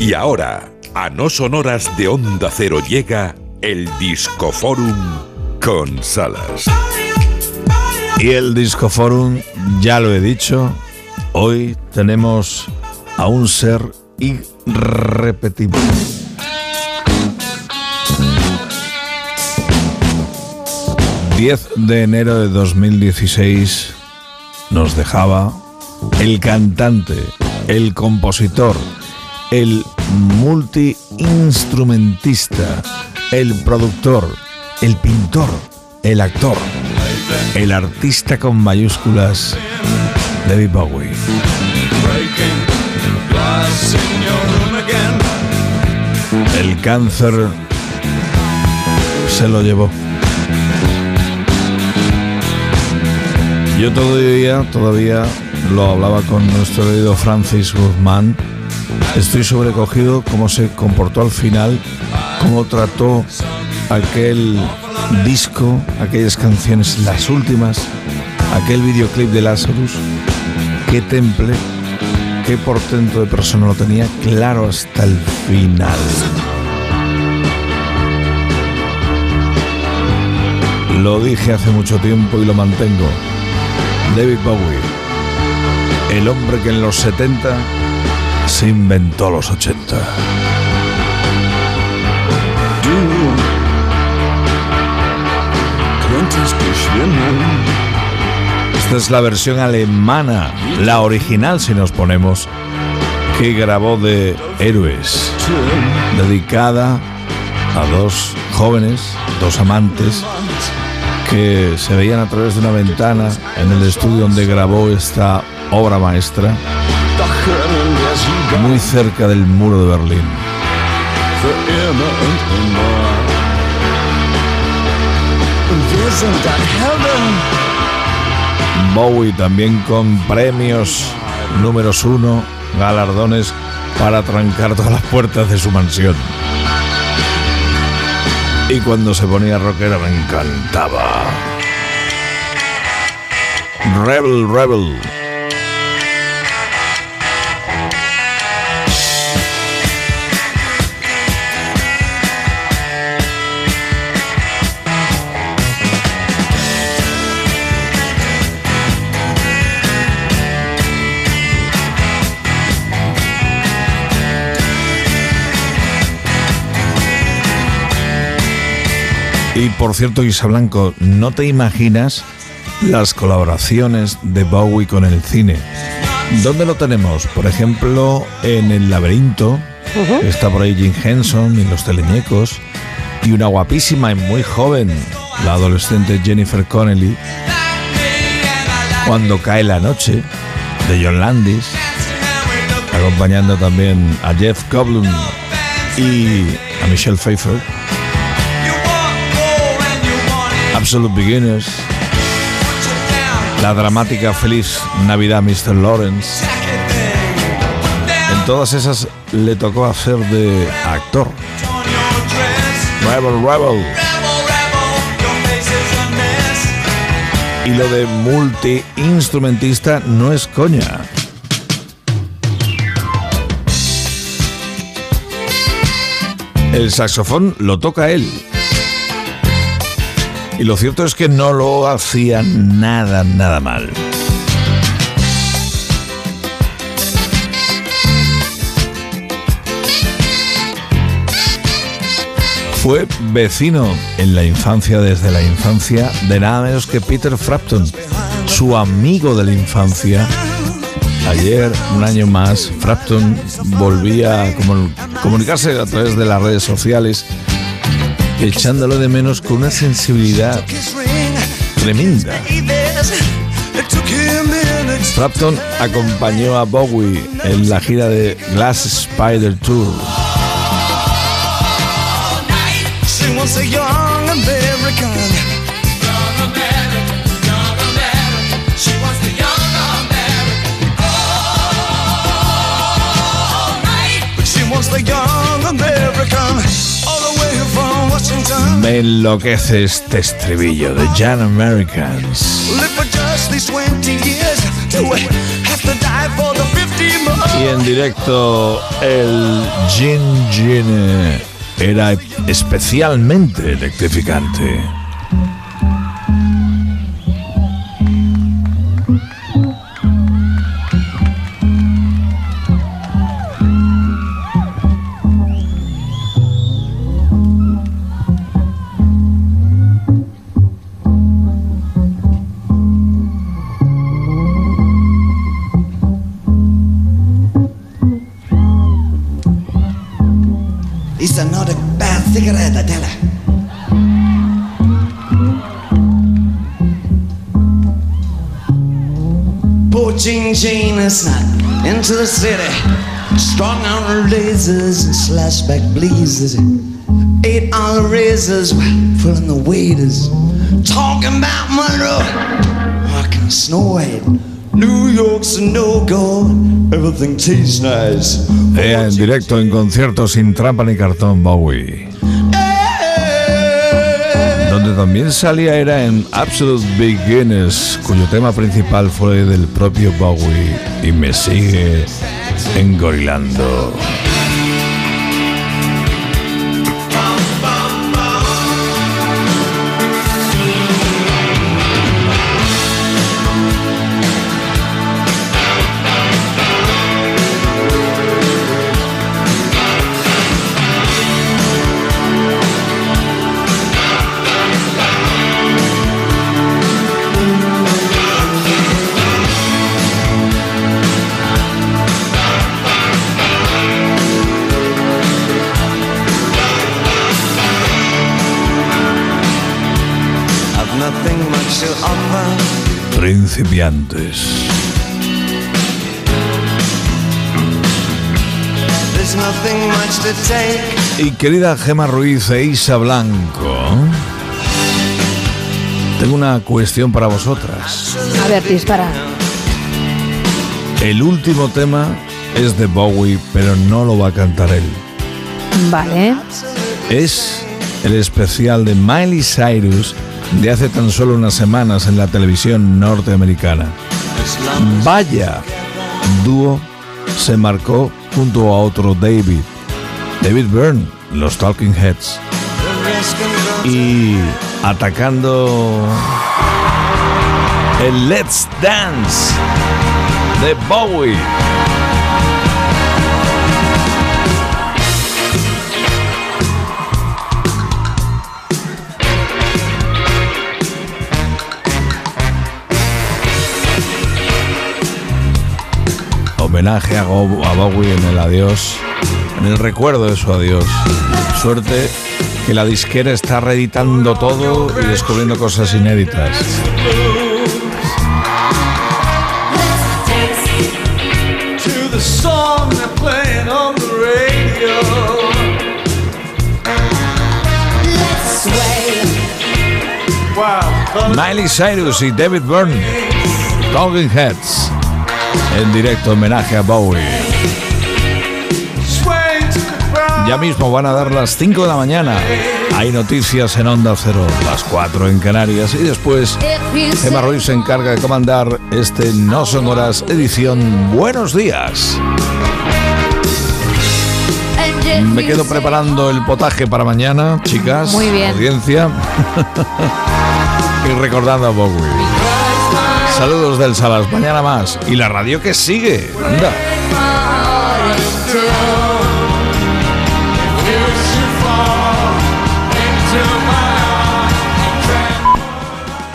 Y ahora, a no sonoras de Onda Cero llega el Discoforum con Salas. Y el Discoforum, ya lo he dicho, hoy tenemos a un ser irrepetible. 10 de enero de 2016 nos dejaba el cantante, el compositor, el multiinstrumentista, el productor, el pintor, el actor, el artista con mayúsculas, David Bowie. El cáncer se lo llevó. Yo todavía, todavía lo hablaba con nuestro querido Francis Guzmán. Estoy sobrecogido cómo se comportó al final, cómo trató aquel disco, aquellas canciones, las últimas, aquel videoclip de Lazarus. Qué temple, qué portento de persona lo tenía claro hasta el final. Lo dije hace mucho tiempo y lo mantengo. David Bowie, el hombre que en los 70 se inventó los 80. Esta es la versión alemana, la original si nos ponemos, que grabó de Héroes, dedicada a dos jóvenes, dos amantes, que se veían a través de una ventana en el estudio donde grabó esta obra maestra, muy cerca del muro de Berlín. Bowie también con premios números uno, galardones para trancar todas las puertas de su mansión. Y cuando se ponía rockera me encantaba. Rebel, Rebel. Y por cierto, Isa Blanco, no te imaginas las colaboraciones de Bowie con el cine. ¿Dónde lo tenemos? Por ejemplo, en El Laberinto, está por ahí Jim Henson y los teleñecos, y una guapísima y muy joven, la adolescente Jennifer Connelly, Cuando cae la noche, de John Landis, acompañando también a Jeff Goldblum y a Michelle Pfeiffer. Absolute Beginners, la dramática Feliz Navidad Mr. Lawrence. En todas esas le tocó hacer de actor. Rebel, rebel. Y lo de multi-instrumentista no es coña. El saxofón lo toca él. Y lo cierto es que no lo hacía nada, nada mal. Fue vecino en la infancia, desde la infancia, de nada menos que Peter Frampton, su amigo de la infancia. Ayer, un año más, Frampton volvía a comunicarse a través de las redes sociales echándolo de menos con una sensibilidad tremenda. Clapton acompañó a Bowie en la gira de Glass Spider Tour. Me enloquece este estribillo de Young Americans. Y en directo el Gin Gin era especialmente electrificante. It's another bad cigarette, I tell. Poor Jean Jean is not into the city. Strong on lasers and slashback blazers. Eight on razors, pulling the waiters. Talking about Monroe. I can snow it. New York's a no-go, everything tastes nice. en directo, en concierto, sin trampa ni cartón, Bowie. Donde también salía era en Absolute Beginners, cuyo tema principal fue del propio Bowie y me sigue engorilando. Principiantes. Y querida Gema Ruiz e Isa Blanco, tengo una cuestión para vosotras. A ver, dispara. El último tema es de Bowie, pero no lo va a cantar él. Vale. Es el especial de Miley Cyrus de hace tan solo unas semanas en la televisión norteamericana. Vaya dúo se marcó junto a otro David, David Byrne, los Talking Heads, y atacando el Let's Dance de Bowie. Homenaje a, Bowie en el adiós, en el recuerdo de su adiós. Suerte que la disquera está reeditando todo y descubriendo cosas inéditas. Miley Cyrus y David Byrne, Talking Heads en directo homenaje a Bowie. Ya mismo van a dar las 5 de la mañana. Hay noticias en Onda Cero, las 4 en Canarias y después Emma Ruiz se encarga de comandar este No Son Horas edición Buenos Días. Me quedo preparando el potaje para mañana, chicas. Muy bien. Audiencia. y recordando a Bowie. Saludos del Salas, mañana más. Y la radio que sigue. Anda.